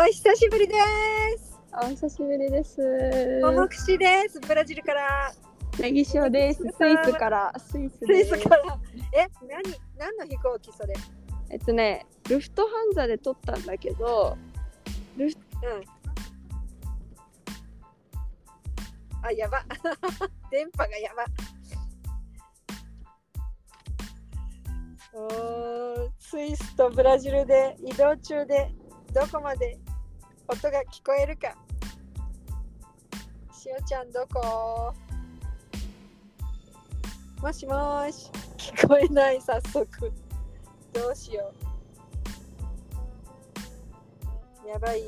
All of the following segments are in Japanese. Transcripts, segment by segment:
お久しぶりです。お久しぶりです。ももくしです。ブラジルから、ネギ塩です。スイスから。スイスス。イスから。え、何、何の飛行機それ？えっとね、ルフトハンザで撮ったんだけど、ルフうん。あ、やば。電波がやば。おースイスとブラジルで移動中でどこまで音が聞こえるか。しおちゃんどこ？もしもし。聞こえない早速。どうしよう。やばい。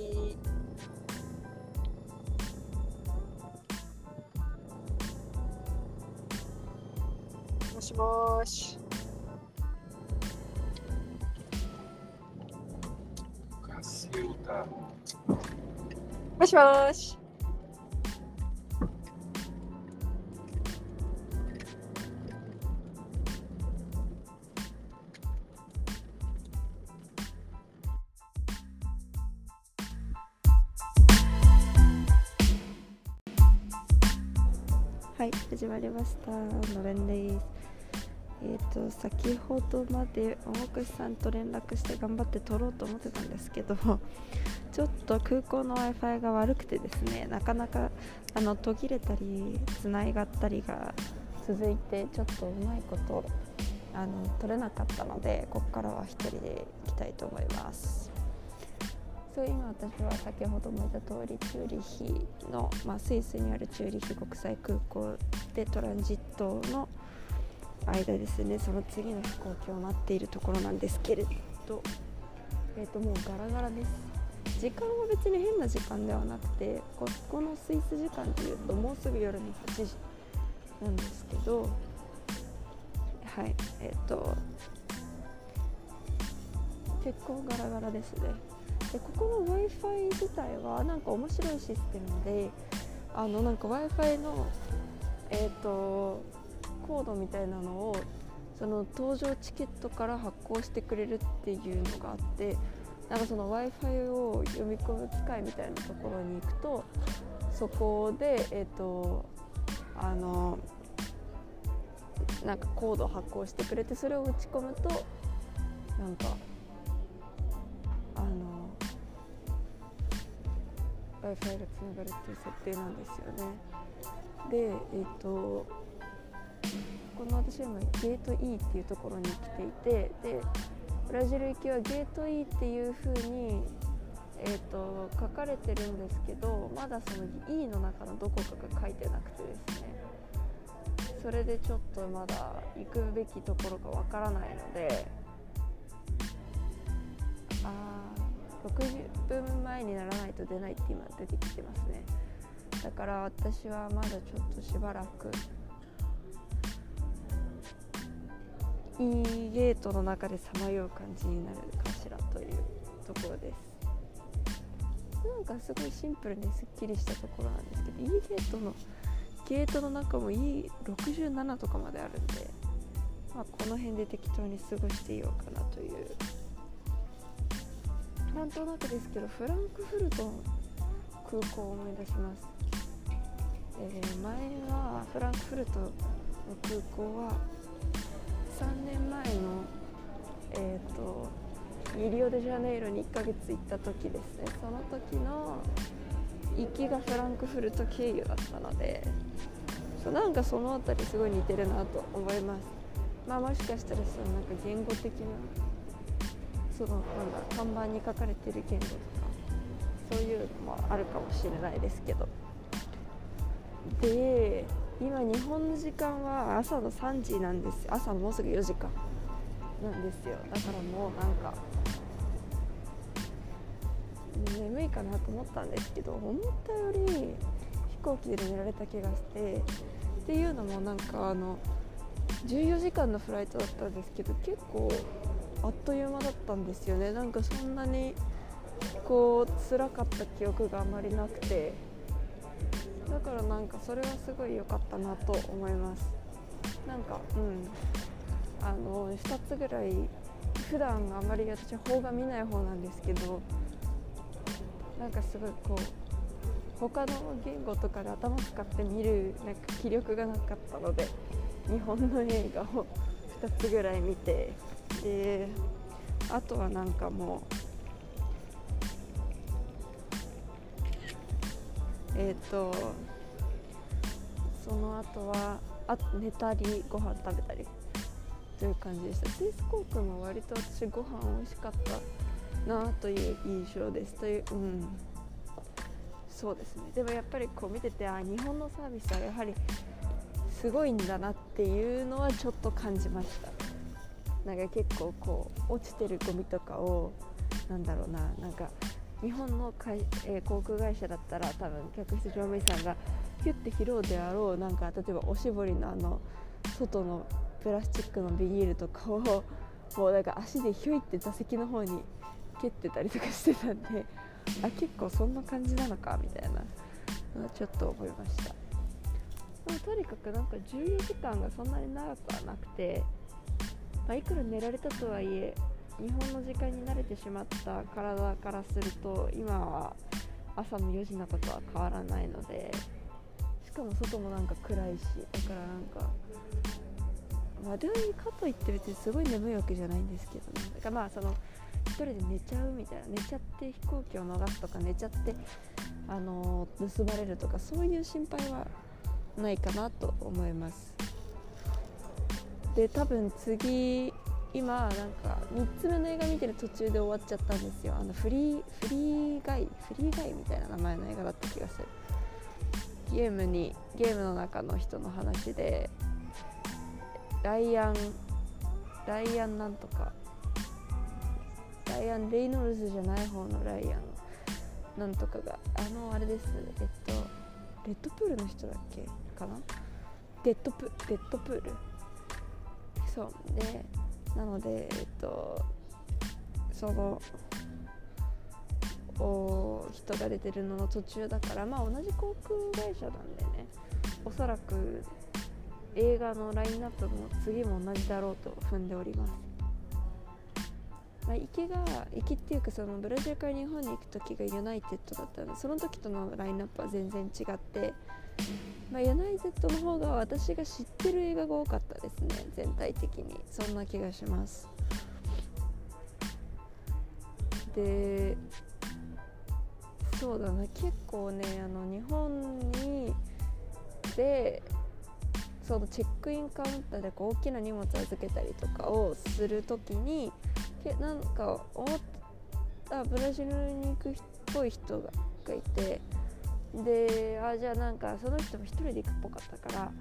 もしもーし。Cacilda. もしもーし。はい、始まりました。のれんです。えっ、と、先ほどまでおもくしさんと連絡して頑張って撮ろうと思ってたんですけど、ちょっと空港の Wi-Fi が悪くてですね、なかなかあの途切れたり、つないがったりが続いて、ちょっとうまいことあの撮れなかったので、ここからは一人で行きたいと思います。そう今私は先ほども言った通りチューリヒの、まあ、スイスにあるチューリヒ国際空港でトランジットの間ですね。その次の飛行機を待っているところなんですけれど、えー、ともうガラガラです。時間は別に変な時間ではなくてここのスイス時間でいうともうすぐ夜の8時なんですけどはい。えっ、と結構ガラガラですね。でここの w i f i 自体はなんか面白いシステムであのなんか w i f i の、えー、とコードみたいなのをその搭乗チケットから発行してくれるっていうのがあってなんかその w i f i を読み込む機械みたいなところに行くとそこでえっ、とあのなんかコードを発行してくれてそれを打ち込むとなんかあの w i f i がつながるっていう設定なんですよね。で、えっ、とこの私は今ゲート E っていうところに来ていてでブラジル行きはゲート E っていう風にえー、と書かれてるんですけどまだその E の中のどこかが書いてなくてですね。それでちょっとまだ行くべきところがわからないのであー60分前にならないと出ないって今出てきてますね。だから私はまだちょっとしばらく E ゲートの中でさまよう感じになるかしらというところです。なんかすごいシンプルにすっきりしたところなんですけど E ゲートのゲートの中も E67 とかまであるんで、まあ、この辺で適当に過ごしていようかなというなんとなくですけどフランクフルトの空港を思い出します、えー前はフランクフルトの空港は3年前のえっ、とリオデジャネイロに1ヶ月行った時ですね。その時の行きがフランクフルト経由だったのでそうなんかその辺りすごい似てるなと思います。まあもしかしたらそのなんか言語的なそのなんだ看板に書かれてる言語とかそういうのもあるかもしれないですけど。で今日本の時間は朝の3時なんです朝のもうすぐ4時間。なんですよ。だからもうなんか眠いかなと思ったんですけど思ったより飛行機で寝られた気がしてっていうのもなんかあの14時間のフライトだったんですけど結構あっという間だったんですよね。なんかそんなにこう辛かった記憶があまりなくて。だからなんかそれはすごい良かったなと思います。なんかうん。あの2つぐらい普段あまり私邦画見ない方なんですけどなんかすごいこう他の言語とかで頭使って見るなんか気力がなかったので日本の映画を2つぐらい見てであとはなんかもうえっ、とその後はあ寝たりご飯食べたりという感じでした。スイス航空も割と私ご飯美味しかったなという印象です。といううん。そうですね。でもやっぱりこう見ててあ日本のサービスはやはりすごいんだなっていうのはちょっと感じました。なんか結構こう落ちてるゴミとかをなんだろうななんか日本のかい、えー航空会社だったら多分客室乗務員さんがヒュッて拾うであろうなんか例えばおしぼりのあの外のプラスチックのビニールとかをもうなんか足でひょいって座席の方に蹴ってたりとかしてたんで あ結構そんな感じなのかみたいな。のはちょっと思いました。でもとにかくなんか14時間がそんなに長くはなくて、まあ、いくら寝られたとはいえ日本の時間に慣れてしまった体からすると今は朝の4時のことは変わらないのでしかも外もなんか暗いしだからなんかまあでもかといって別にすごい眠いわけじゃないんですけどね。だからまあその一人で寝ちゃうみたいな寝ちゃって飛行機を逃すとか寝ちゃってあのー盗まれるとかそういう心配はないかなと思います。で多分次今なんか3つ目の映画見てる途中で終わっちゃったんですよ。あのフリーフリーガイフリーガイみたいな名前の映画だった気がする。ゲームにゲームの中の人の話でライアンライアンなんとかライアン・レイノルズじゃない方のライアンなんとかがあのあれです。えっとレッドプールの人だっけかな？デッドプデッドプール。そう。でなのでえっとそのお人が出てるのの途中だからまあ同じ航空会社なんでねおそらく映画のラインナップも次も同じだろうと踏んでおります、まあ、行きが行きっていうかそのブラジルから日本に行く時がユナイテッドだったのでその時とのラインナップは全然違って、まあ、ユナイテッドの方が私が知ってる映画が多かったですね全体的にそんな気がします。でそうだな結構ねあの日本にでそのチェックインカウンターでこう大きな荷物預けたりとかをするときにけなんか思ったブラジルに行くっぽい人がいてであじゃあなんかその人も一人で行くっぽかったから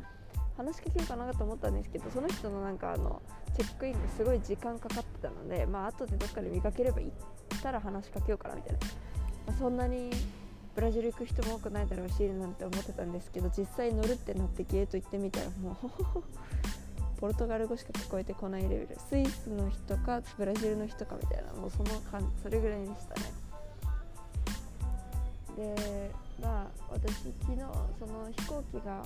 話しかけようかなと思ったんですけどその人のなんかあのチェックインがすごい時間かかってたのでまあ後でどっかで見かければ行ったら話しかけようかなみたいな、まあそんなにブラジル行く人も多くないだろうしなんて思ってたんですけど実際乗るってなってゲート行ってみたらもうポルトガル語しか聞こえてこないレベル。スイスの人かブラジルの人かみたいなもうそのかんそれぐらいでしたね。でまあ私昨日その飛行機が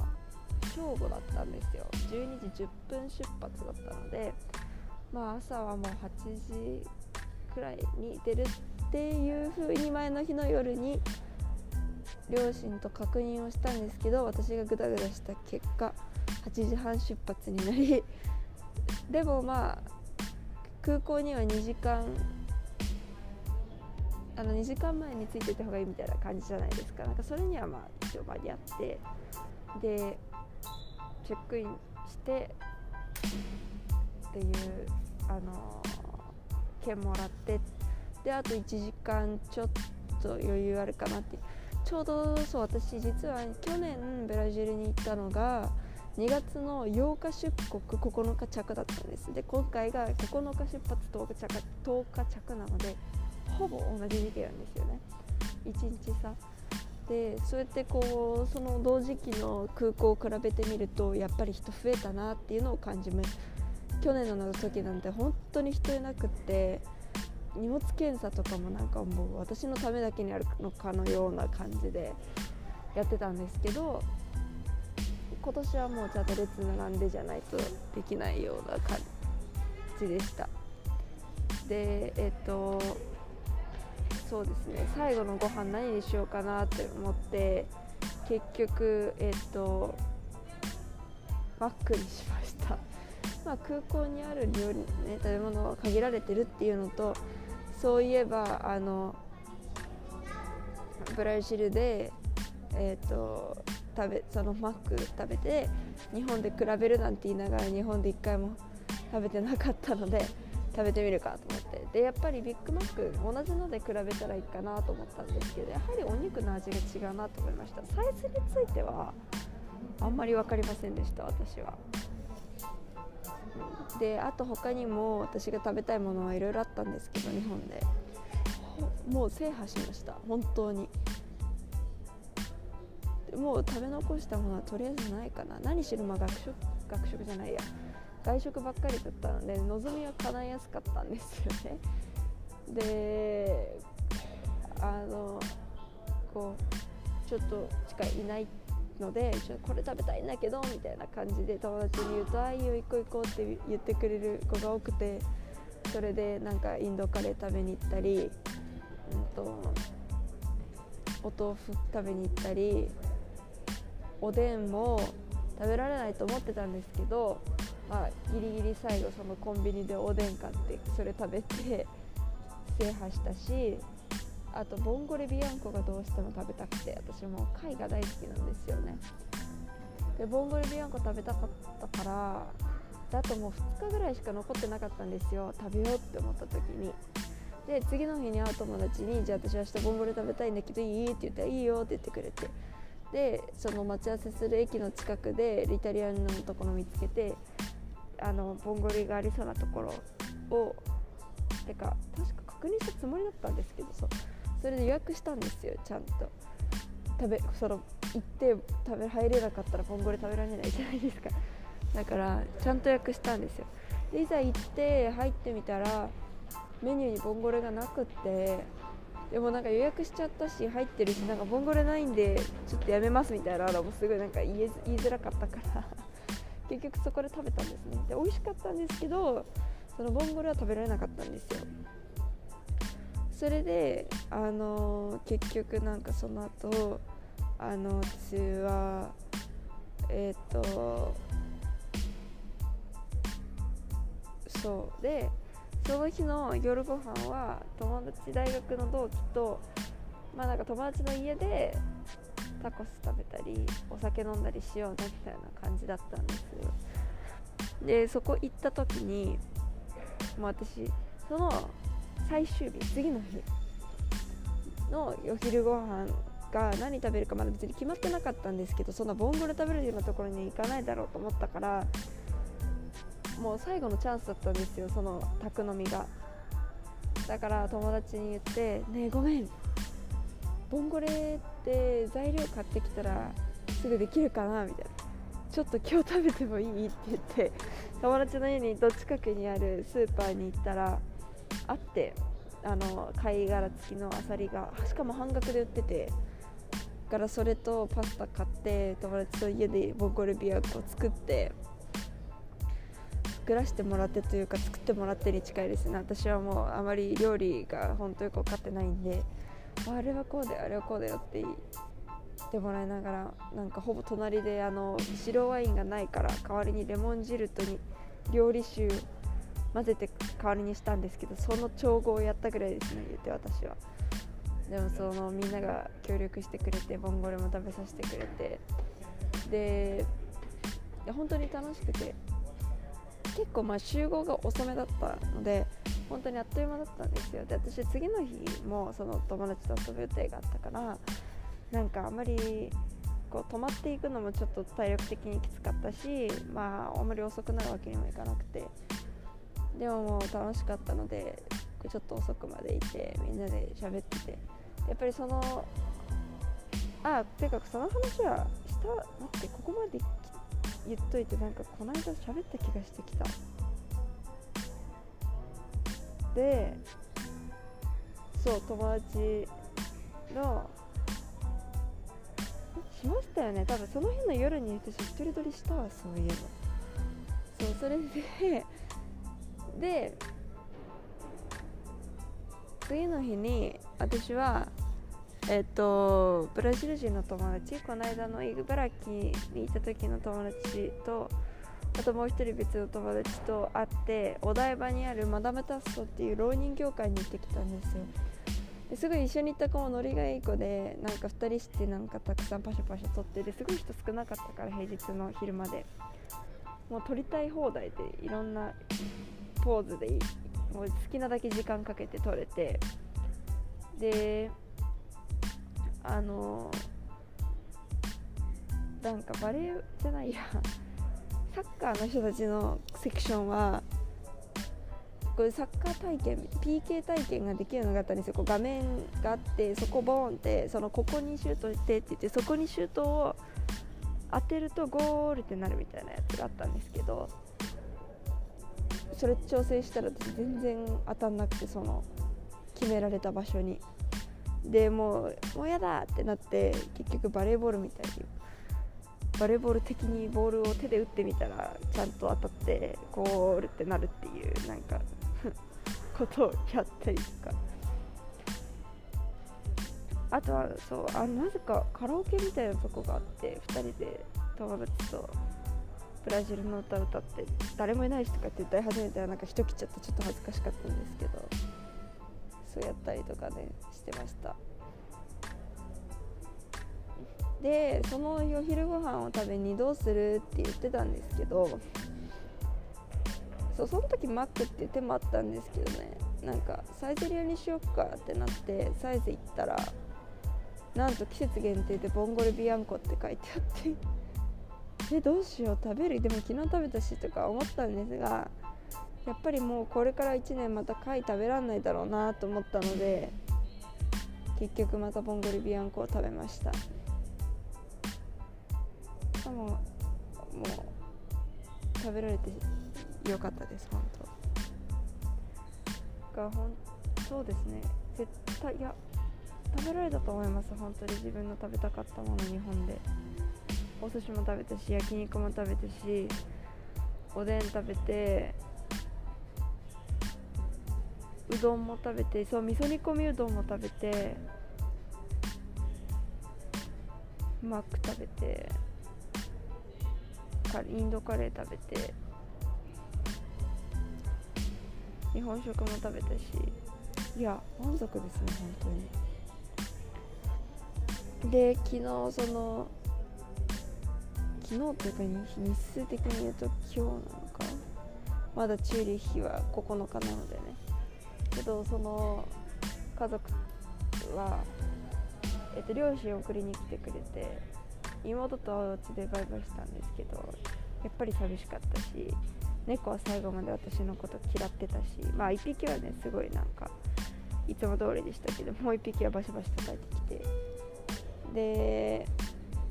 正午だったんですよ。12時10分出発だったのでまあ朝はもう8時くらいに出るっていう風に前の日の夜に両親と確認をしたんですけど私がグダグダした結果8時半出発になりでもまあ空港には2時間あの2時間前についていた方がいいみたいな感じじゃないですか。なんかそれにはまあ一応間に合ってでチェックインしてっていうあの券もらってであと1時間ちょっと余裕あるかなってちょうどそう私実は去年ブラジルに行ったのが2月の8日出国9日着だったんです。で今回が9日出発10日着 ,10 日着なのでほぼ同じ時期なんですよね。1日差。でそうやってこうその同時期の空港を比べてみるとやっぱり人増えたなっていうのを感じます。去年の時なんて本当に人いなくって荷物検査とかもなんかもう私のためだけにあるのかのような感じでやってたんですけど今年はもうちゃんと列並んでじゃないとできないような感じでした。でえっとそうですね。最後のご飯何にしようかなって思って結局えっ、とマックにしました。まあ空港にある料理ね食べ物は限られてるっていうのとそういえばあのブラジルでえっ、と食べそのマック食べて日本で比べるなんて言いながら日本で1回も食べてなかったので食べてみるかと思って。でやっぱりビッグマック同じので比べたらいいかなと思ったんですけどやはりお肉の味が違うなと思いました。サイズについてはあんまり分かりませんでした私は。であと他にも私が食べたいものはいろいろあったんですけど日本で。もう制覇しました。本当に。もう食べ残したものはとりあえずないかな。何しろまあ学食学食じゃないや。外食ばっかりだったので望みは叶いやすかったんですよね。であのこうちょっとしかいないのでちょこれ食べたいんだけどみたいな感じで友達に言うと「あいいよ行こう行こう」って言ってくれる子が多くてそれでなんかインドカレー食べに行ったり、うんと、お豆腐食べに行ったりおでんも食べられないと思ってたんですけど、まあ、ギリギリ最後そのコンビニでおでん買ってそれ食べて制覇したしあとボンゴレビアンコがどうしても食べたくて私も貝が大好きなんですよね。でボンゴレビアンコ食べたかったからであともう2日ぐらいしか残ってなかったんですよ。食べようって思った時に。で次の日に会う友達に「じゃあ私明日ボンゴレ食べたいんだけどいい?」って言ったら「いいよ」って言ってくれて。でその待ち合わせする駅の近くでイタリアンのところ見つけてあのボンゴレがありそうなところをてか確か確認したつもりだったんですけどそうそれで予約したんですよちゃんと。食べその行って食べ入れなかったらボンゴレ食べられないじゃないですか。だからちゃんと予約したんですよ。でいざ行って入ってみたらメニューにボンゴレがなくってでもなんか予約しちゃったし入ってるしなんかボンゴレないんでちょっとやめますみたいなのもすごいなんか言え言いづらかったから。結局そこで食べたんですね。で美味しかったんですけどそのボンゴレは食べられなかったんですよ。それであの結局なんかその後あの私はえっ、とそう。でその日の夜ご飯は友達大学の同期とまあなんか友達の家でタコス食べたりお酒飲んだりしようねみたいな感じだったんですよ。でそこ行った時にもう私その最終日次の日のお昼ご飯が何食べるかまだ別に決まってなかったんですけどそんなボンゴレ食べるようなところに行かないだろうと思ったからもう最後のチャンスだったんですよその宅飲みが。だから友達に言って「ねえごめんボンゴレって材料買ってきたらすぐできるかな?」みたいな「ちょっと今日食べてもいい?」って言って友達の家にど近くにあるスーパーに行ったらあってあの貝殻付きのあさりがしかも半額で売っててからそれとパスタ買って友達と家でボンゴレビアを作って作らせてもらってというか作ってもらってに近いですね私はもうあまり料理が本当よく分かってないんであれはこうだよあれはこうだよって言ってもらいながらなんかほぼ隣であの白ワインがないから代わりにレモン汁とに料理酒混ぜて代わりにしたんですけどその調合をやったぐらいですね言って私は。でもそのみんなが協力してくれてボンゴレも食べさせてくれて。で本当に楽しくて。結構まあ集合が遅めだったので本当にあっという間だったんですよ。で私次の日もその友達と遊ぶ予定があったからなんかあんまりこう泊まっていくのもちょっと体力的にきつかったしまああんまり遅くなるわけにもいかなくて。でももう楽しかったのでちょっと遅くまでいてみんなで喋ってて。やっぱりそのあていうかその話はした待ってここまで言っといてなんかこの間喋った気がしてきた。でそう友達のしましたよね。多分その日の夜に私一人撮りしたわそういえば。そうそれでで次の日に私はえっとブラジル人の友達この間の茨城にいた時の友達とあともう一人別の友達と会ってお台場にあるマダムタッソっていう浪人業界に行ってきたんですよ。ですごい一緒に行った子もノリがいい子でなんか2人してなんかたくさんパシャパシャ撮ってですごい人少なかったから平日の昼まで。もう撮りたい放題でいろんなポーズでいもう好きなだけ時間かけて撮れて。であのなんかバレーじゃないや。サッカーの人たちのセクションはこれサッカー体験 PK 体験ができるのがあったんですよ。こう画面があってそこボーンってそのここにシュートしてって言ってそこにシュートを当てるとゴールってなるみたいなやつがあったんですけどそれ調整したら私全然当たんなくてその決められた場所に。でもうもうやだってなって結局バレーボールみたいにバレーボール的にボールを手で打ってみたらちゃんと当たってゴールってなるっていうなんか ことをやったりとか。あとはそうあなぜかカラオケみたいなとこがあって2人で。友達とブラジルの歌歌って誰もいないしとかって歌い始めたらなんか人来ちゃってちょっと恥ずかしかったんですけどそうやったりとかねしてました。でそのお昼ご飯を食べにどうするって言ってたんですけどそうその時マックっていう手もあったんですけどね。なんかサイゼリアにしよっかってなってサイズ行ったらなんと季節限定でボンゴレビアンコって書いてあってえどうしよう食べる？でも昨日食べたしとか思ったんですがやっぱりもうこれから1年また貝食べらんないだろうなと思ったので結局またボンゴレビアンコを食べました。ももう食べられてよかったです本当。がほんそうですね。絶対いや食べられたと思います本当に。自分の食べたかったもの日本で。お寿司も食べたし焼肉も食べたしおでん食べてうどんも食べてそう味噌煮込みうどんも食べてマック食べて。インドカレー食べて。日本食も食べたし。いや満足ですね本当に。で昨日その昨日というか日数的に言うと今日なのか。まだチューリッヒは9日なのでね。けどその家族は、えっと、両親を送りに来てくれて妹とお家でバイバイしたんですけどやっぱり寂しかったし猫は最後まで私のこと嫌ってたしまあ1匹はねすごいなんかいつも通りでしたけどもう1匹はバシバシ叩いてきて。で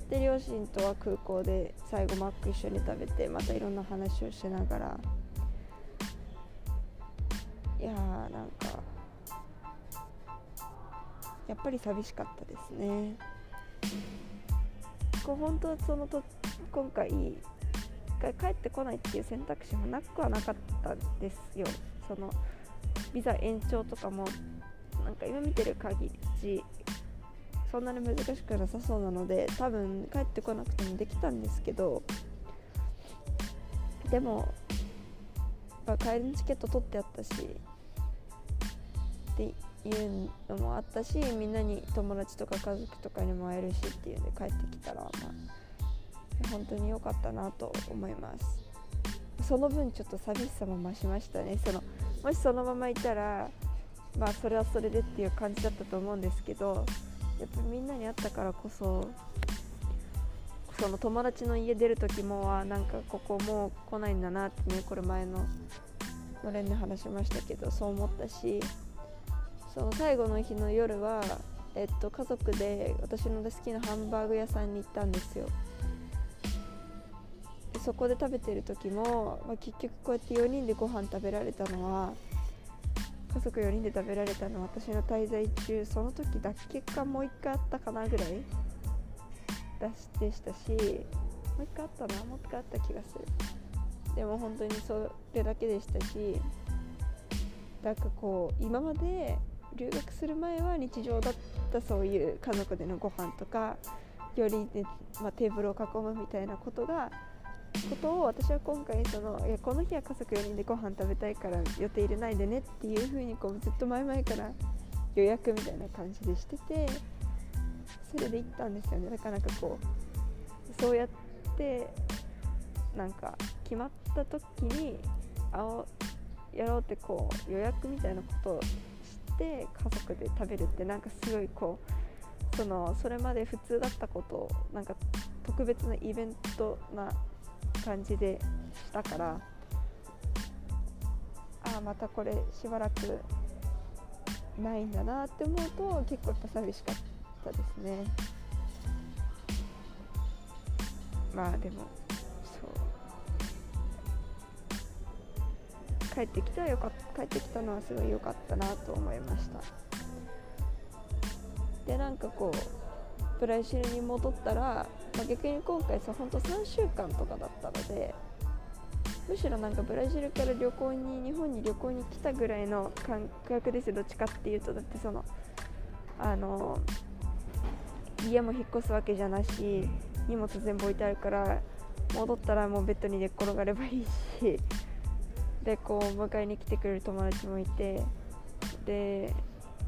で両親とは空港で最後マック一緒に食べてまたいろんな話をしながら。いやーなんかやっぱり寂しかったですね。こう本当そのと今回帰ってこないっていう選択肢もなくはなかったんですよ。そのビザ延長とかもなんか今見てる限りそんなに難しくなさそうなので多分帰ってこなくてもできたんですけどでも、まあ、帰りのチケット取ってあったしっていうのもあったしみんなに友達とか家族とかにも会えるしっていうんで帰ってきたらまあ本当に良かったなと思います。その分ちょっと寂しさも増しましたね。そのもしそのままいたらまあそれはそれでっていう感じだったと思うんですけどやっぱみんなに会ったからこそその友達の家出る時もあなんかここもう来ないんだなってねこれ前ののれんで話しましたけどそう思ったしその最後の日の夜は、えっと、家族で私の大好きなハンバーグ屋さんに行ったんですよ。でそこで食べてる時も、まあ、結局こうやって4人でご飯食べられたのは家族4人で食べられたのは私の滞在中その時だけかもう1回あったかなぐらいでしたしもう1回あったなもう1回あった気がする。でも本当にそれだけでしたしなんかこう今まで留学する前は日常だったそういう家族でのご飯とかより、ねまあ、テーブルを囲むみたいなことがことを私は今回そのいやこの日は家族4人でご飯食べたいから予定入れないでねっていう風にこうずっと前々から予約みたいな感じでしててそれで行ったんですよね。だからなんかこうそうやってなんか決まった時にあやろうってこう予約みたいなことをして家族で食べるってなんかすごいこうそのそれまで普通だったことをなんか特別なイベントな感じでしたからああまたこれしばらくないんだなって思うと結構やっぱ寂しかったですね。まあでもそう。帰ってきたよか帰ってきたのはすごい良かったなと思いました。でなんかこうブラジルに戻ったら、まあ、逆に今回さほんと3週間とかだったのでむしろなんかブラジルから旅行に日本に旅行に来たぐらいの感覚ですよどっちかっていうと。だってそのあの家も引っ越すわけじゃないし荷物全部置いてあるから戻ったらもうベッドに寝っ転がればいいしでこう迎えに来てくれる友達もいてで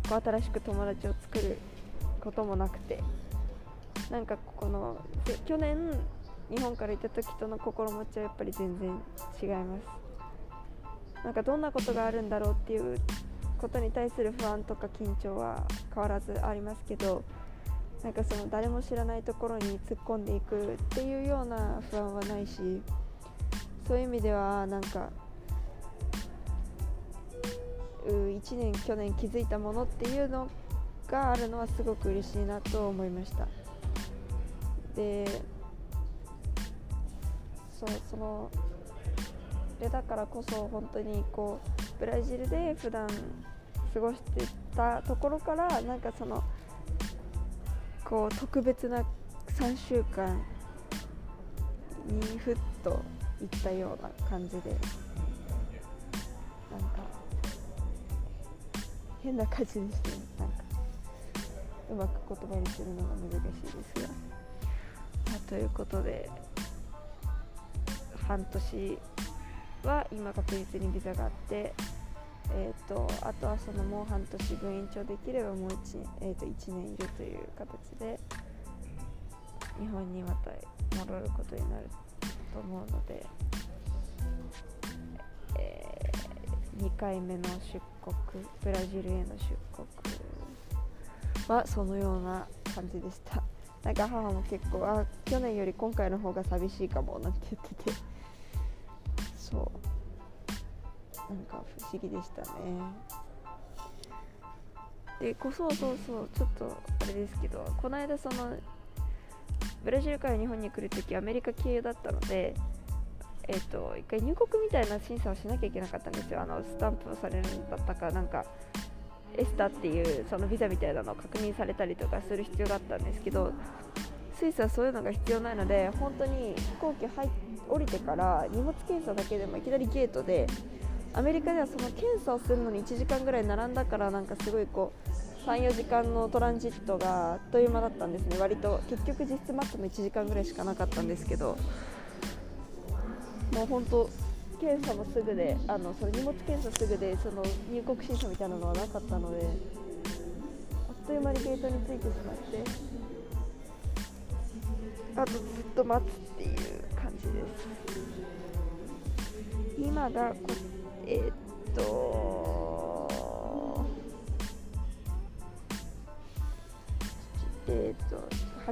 こう新しく友達を作ることもなくてなんかこの去年日本から行った時との心持ちはやっぱり全然違います。なんかどんなことがあるんだろうっていうことに対する不安とか緊張は変わらずありますけどなんかその誰も知らないところに突っ込んでいくっていうような不安はないしそういう意味ではなんか1年去年気づいたものっていうのがあるのはすごく嬉しいなと思いました。でそうそのでだからこそ本当にこうブラジルで普段過ごしてたところからなんかそのこう特別な3週間にふっと行ったような感じで変な感じでしたねなんかうまく言葉にするのが難しいですが、まあ、ということで半年は今確実にビザがあってえーと、あとはそのもう半年分延長できればもう 1,、えーと、1年いるという形で日本にまた戻ることになると思うので、え、2回目の出国ブラジルへの出国はそのような感じでした。なんか母も結構あ去年より今回の方が寂しいかもなんて言ってて。そう。なんか不思議でしたね。でこそうそうそうちょっとあれですけどこの間そのブラジルから日本に来るときアメリカ経由だったのでえっ、ー、と一回入国みたいな審査をしなきゃいけなかったんですよ。あのスタンプをされるんだったかなんかエスタっていうそのビザみたいなのを確認されたりとかする必要があったんですけどスイスはそういうのが必要ないので本当に飛行機入降りてから荷物検査だけでもいきなりゲートでアメリカではその検査をするのに1時間ぐらい並んだからなんかすごいこう34時間のトランジットがあっという間だったんですね。割と結局実質待っても1時間ぐらいしかなかったんですけどもう本当検査もすぐであのその荷物検査すぐでその入国審査みたいなのはなかったのであっという間にゲートについてしまってあとずっと待つっていう感じです。今がこえ、っとえー、っと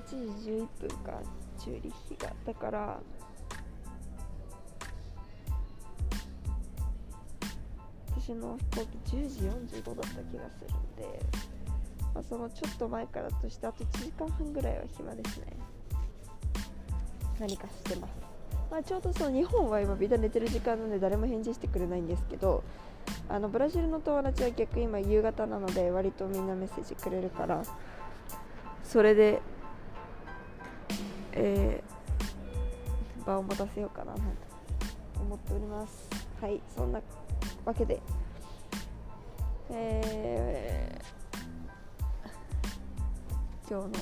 8時11分かチューリッヒが。だから私の飛行機10時45だった気がするんで、まあ、そのちょっと前からとしてあと1時間半ぐらいは暇ですね。何かしてます。まあ、ちょうどその日本は今ビタ寝てる時間なので誰も返事してくれないんですけどあのブラジルの友達は逆今夕方なので割とみんなメッセージくれるからそれで、えー、場を持たせようかなと思っております。はいそんなわけで、えー今日の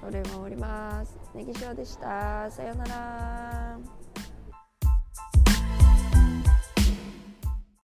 それも終わります。ネギ塩でした。さようなら。